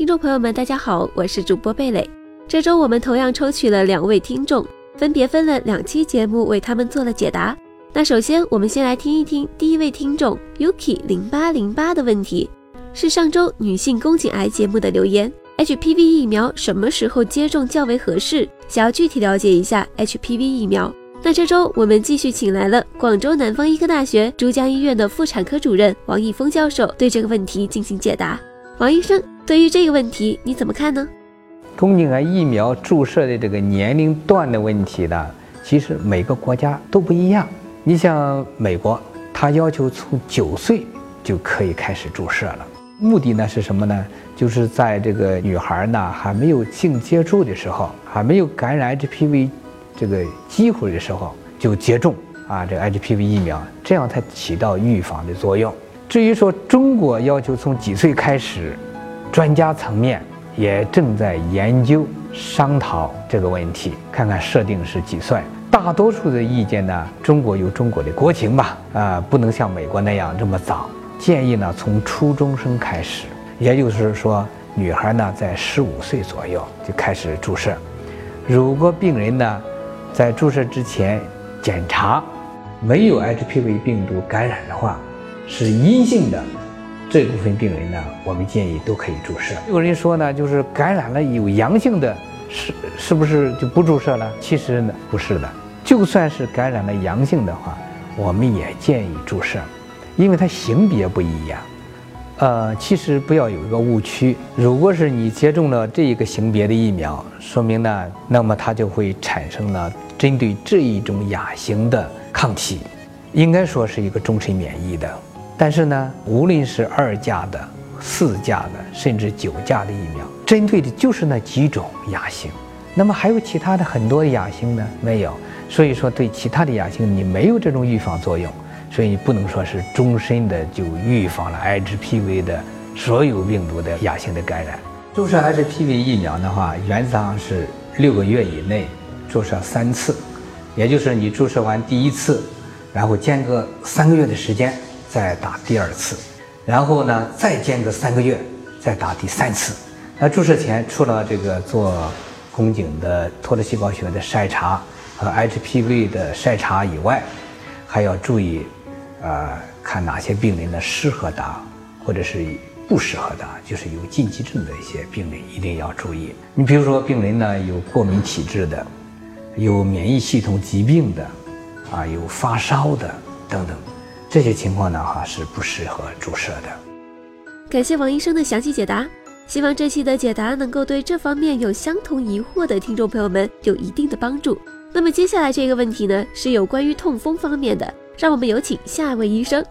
听众朋友们，大家好，我是主播贝蕾。这周我们同样抽取了两位听众，分别分了两期节目为他们做了解答。那首先，我们先来听一听第一位听众 Yuki 零八零八的问题，是上周女性宫颈癌节目的留言：HPV 疫苗什么时候接种较为合适？想要具体了解一下 HPV 疫苗。那这周我们继续请来了广州南方医科大学珠江医院的妇产科主任王义峰教授，对这个问题进行解答。王医生。对于这个问题，你怎么看呢？宫颈癌疫苗注射的这个年龄段的问题呢，其实每个国家都不一样。你像美国，它要求从九岁就可以开始注射了，目的呢是什么呢？就是在这个女孩呢还没有性接触的时候，还没有感染 HPV 这个机会的时候就接种啊这个 HPV 疫苗，这样才起到预防的作用。至于说中国要求从几岁开始？专家层面也正在研究商讨这个问题，看看设定是几岁。大多数的意见呢，中国有中国的国情吧，啊，不能像美国那样这么早。建议呢，从初中生开始，也就是说，女孩呢在十五岁左右就开始注射。如果病人呢在注射之前检查没有 HPV 病毒感染的话，是阴性的。这部分病人呢，我们建议都可以注射。有人说呢，就是感染了有阳性的，是是不是就不注射了？其实呢，不是的。就算是感染了阳性的话，我们也建议注射，因为它性别不一样。呃，其实不要有一个误区，如果是你接种了这一个型别的疫苗，说明呢，那么它就会产生了针对这一种亚型的抗体，应该说是一个终身免疫的。但是呢，无论是二价的、四价的，甚至九价的疫苗，针对的就是那几种亚型。那么还有其他的很多亚型呢？没有。所以说，对其他的亚型你没有这种预防作用，所以你不能说是终身的就预防了 HPV 的所有病毒的亚型的感染。注射 HPV 疫苗的话，原则上是六个月以内注射三次，也就是你注射完第一次，然后间隔三个月的时间。再打第二次，然后呢，再间隔三个月，再打第三次。那注射前除了这个做宫颈的脱落细胞学的筛查和 HPV 的筛查以外，还要注意，呃，看哪些病人呢适合打，或者是不适合打，就是有禁忌症的一些病人一定要注意。你比如说，病人呢有过敏体质的，有免疫系统疾病的，啊，有发烧的等等。这些情况呢，哈是不适合注射的。感谢王医生的详细解答，希望这期的解答能够对这方面有相同疑惑的听众朋友们有一定的帮助。那么接下来这个问题呢，是有关于痛风方面的，让我们有请下一位医生。